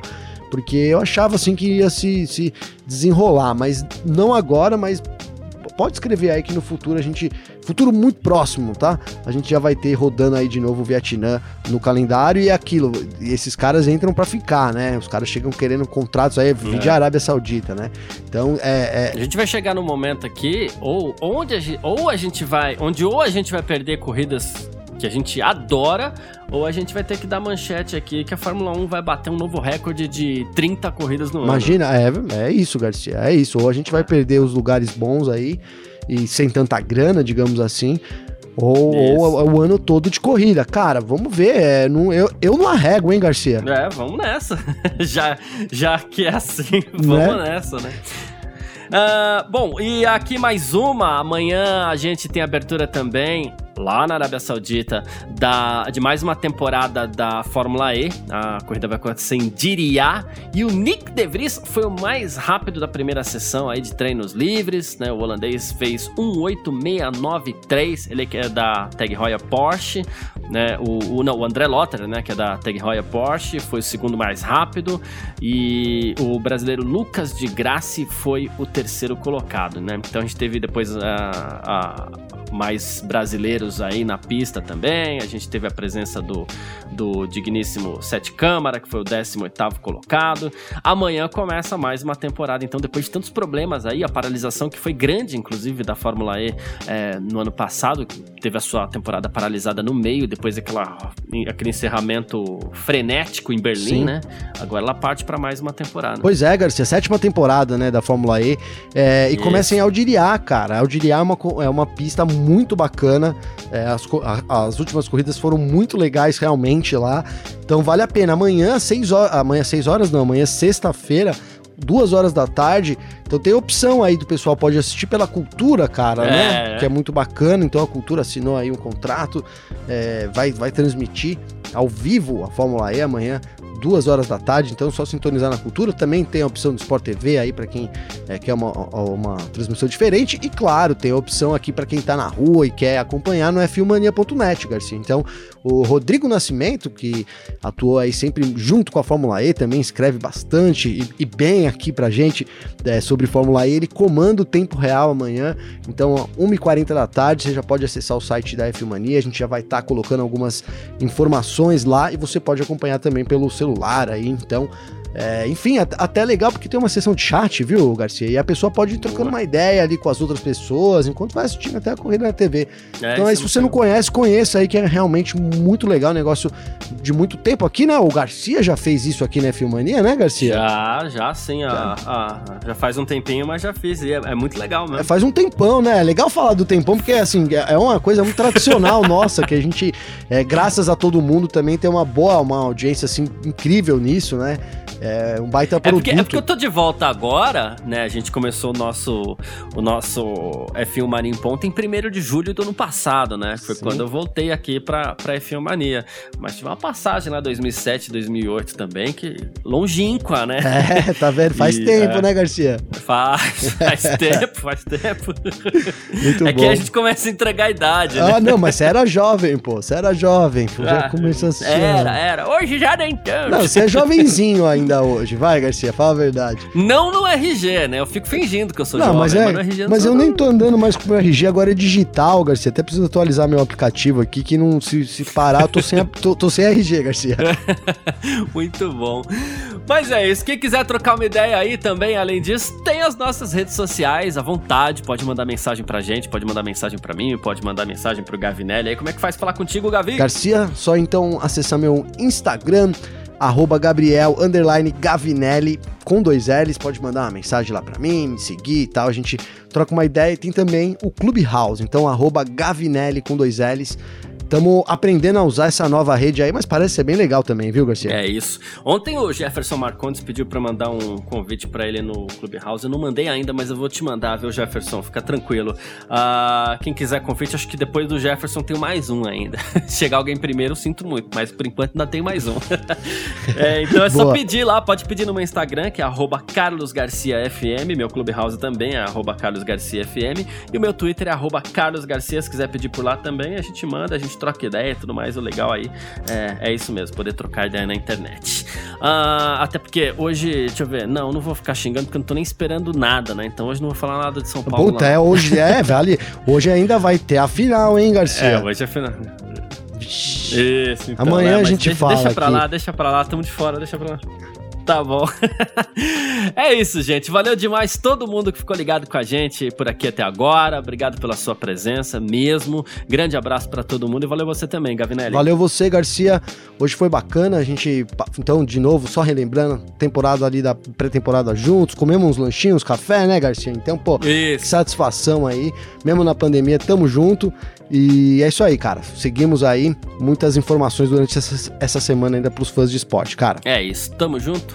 porque eu achava assim que ia se, se desenrolar, mas não agora, mas pode escrever aí que no futuro a gente. Futuro muito próximo, tá? A gente já vai ter rodando aí de novo o Vietnã no calendário e aquilo. E esses caras entram para ficar, né? Os caras chegam querendo contratos aí, é. de Arábia Saudita, né? Então é, é, A gente vai chegar no momento aqui, ou onde a gente, ou a gente vai. Onde ou a gente vai perder corridas que a gente adora, ou a gente vai ter que dar manchete aqui que a Fórmula 1 vai bater um novo recorde de 30 corridas no Imagina, ano. Imagina, é, é isso, Garcia, é isso. Ou a gente vai perder os lugares bons aí e sem tanta grana, digamos assim. Ou, ou, o ano todo de corrida. Cara, vamos ver. É, não, eu, eu não arrego, hein, Garcia? É, vamos nessa. já, já que é assim, vamos né? nessa, né? Uh, bom, e aqui mais uma. Amanhã a gente tem abertura também lá na Arábia Saudita da, de mais uma temporada da Fórmula E. A corrida vai acontecer em Diriyah e o Nick De Vries foi o mais rápido da primeira sessão aí de treinos livres, né? O holandês fez 18693, ele que é da Tag Heuer Porsche, né? O, o, não, o André Lotter, né, que é da Tag Heuer Porsche, foi o segundo mais rápido e o brasileiro Lucas de Grassi foi o terceiro colocado, né? Então a gente teve depois a, a mais brasileiros aí na pista também. A gente teve a presença do, do digníssimo Sete Câmara, que foi o 18 colocado. Amanhã começa mais uma temporada, então, depois de tantos problemas aí, a paralisação que foi grande, inclusive, da Fórmula E é, no ano passado, teve a sua temporada paralisada no meio, depois daquela, aquele encerramento frenético em Berlim, Sim. né? Agora ela parte para mais uma temporada. Pois é, Garcia, sétima temporada, né, da Fórmula E. É, e começa em Aldiriá, cara. Aldiriá é uma, é uma pista muito bacana. É, as, as últimas corridas foram muito legais realmente lá. Então vale a pena. Amanhã, 6 horas. Amanhã, 6 horas não, amanhã, sexta-feira, duas horas da tarde. Então tem opção aí do pessoal pode assistir pela cultura, cara, é. né? Que é muito bacana. Então a cultura assinou aí um contrato, é, vai, vai transmitir ao vivo a Fórmula E amanhã duas horas da tarde, então só sintonizar na cultura. Também tem a opção do Sport TV aí para quem é, quer uma, uma transmissão diferente. E claro, tem a opção aqui para quem tá na rua e quer acompanhar no filmania.net, Garcia. Então, o Rodrigo Nascimento, que atuou aí sempre junto com a Fórmula E, também escreve bastante e, e bem aqui pra gente é, sobre Fórmula E. Ele comanda o tempo real amanhã. Então, 1h40 da tarde, você já pode acessar o site da F-Mania. A gente já vai estar tá colocando algumas informações lá e você pode acompanhar também pelo celular aí, então. É, enfim, até legal porque tem uma sessão de chat, viu, Garcia? E a pessoa pode ir trocando uma ideia ali com as outras pessoas enquanto vai assistindo até a corrida na TV. É, então aí, se você não conhece, conheça aí, que é realmente muito legal, negócio de muito tempo aqui, né? O Garcia já fez isso aqui na Filmania, né, Garcia? Já, já sim. Já, a, a, já faz um tempinho, mas já fiz. E é, é muito legal mesmo. É, faz um tempão, né? É legal falar do tempão, porque assim, é, é uma coisa muito tradicional nossa, que a gente, é, graças a todo mundo, também tem uma boa, uma audiência assim incrível nisso, né? É um baita É produto. porque, é porque eu tô de volta agora, né? A gente começou o nosso, o nosso F1 Mania em ponto em 1 de julho do ano passado, né? Foi Sim. quando eu voltei aqui pra, pra F1 Mania. Mas tive uma passagem lá 2007, 2008 também, que longínqua, né? É, tá vendo? Faz E, tempo, é. né, Garcia? Faz, faz tempo, faz tempo. Muito é bom. que a gente começa a entregar a idade, né? Ah, não, mas você era jovem, pô. Você era jovem. pô, Já Ah, começou a assistir. Era, era. Hoje já nem tanto. Não, você é jovenzinho ainda hoje. Vai, Garcia, fala a verdade. Não no RG, né? Eu fico fingindo que eu sou Não, jovem, mas, é, no RG mas eu nem não. tô andando mais com o meu RG, agora é digital, Garcia. Até preciso atualizar meu aplicativo aqui, que não se, se parar, eu tô sem, tô, tô sem RG, Garcia. Muito bom. Mas é isso. Quem quiser trocar uma ideia aí também, além disso, tem as nossas redes sociais à vontade. Pode mandar mensagem pra gente, pode mandar mensagem pra mim, pode mandar mensagem pro Gavinelli. Aí como é que faz falar contigo, Gavi? Garcia, só então acessar meu Instagram, arroba Gabriel, underline Gavinelli, com dois L's, pode mandar uma mensagem lá pra mim, me seguir e tal, a gente troca uma ideia e tem também o Clubhouse, então arroba Gavinelli com dois L's. Estamos aprendendo a usar essa nova rede aí, mas parece ser bem legal também, viu, Garcia? É isso. Ontem o Jefferson Marcondes pediu pra mandar um convite pra ele no Clubhouse. Eu não mandei ainda, mas eu vou te mandar, viu, Jefferson? Fica tranquilo. Ah, quem quiser convite, acho que depois do Jefferson tem mais um ainda. Chegar alguém primeiro, sinto muito, mas por enquanto ainda tem mais um. É, então é só Boa. pedir lá, pode pedir no meu Instagram, que é carlosgarciafm, meu Clubhouse também é carlosgarciafm, e o meu Twitter é carlosgarcia, se quiser pedir por lá também, a gente manda, a gente troca ideia e tudo mais, o legal aí é, é isso mesmo, poder trocar ideia na internet. Ah, até porque hoje, deixa eu ver, não, não vou ficar xingando porque eu não tô nem esperando nada, né? Então hoje não vou falar nada de São Paulo. Puta, é hoje, é, vale. Hoje ainda vai ter a final, hein, É, Garcia? hoje é final. Vixe. Isso, então, Amanhã né, a gente deixa, fala Deixa pra aqui. lá, deixa pra lá, tamo de fora, deixa pra lá. Tá bom. é isso, gente. Valeu demais todo mundo que ficou ligado com a gente por aqui até agora. Obrigado pela sua presença mesmo. Grande abraço pra todo mundo e valeu você também, Gavinelli. Valeu você, Garcia. Hoje foi bacana. A gente, então, de novo, só relembrando, temporada ali da pré-temporada juntos, comemos uns lanchinhos, café, né, Garcia? Então, pô, Isso. satisfação aí. Mesmo na pandemia, tamo junto. E é isso aí, cara. Seguimos aí muitas informações durante essa, essa semana ainda pros fãs de esporte, cara. É isso. Tamo junto.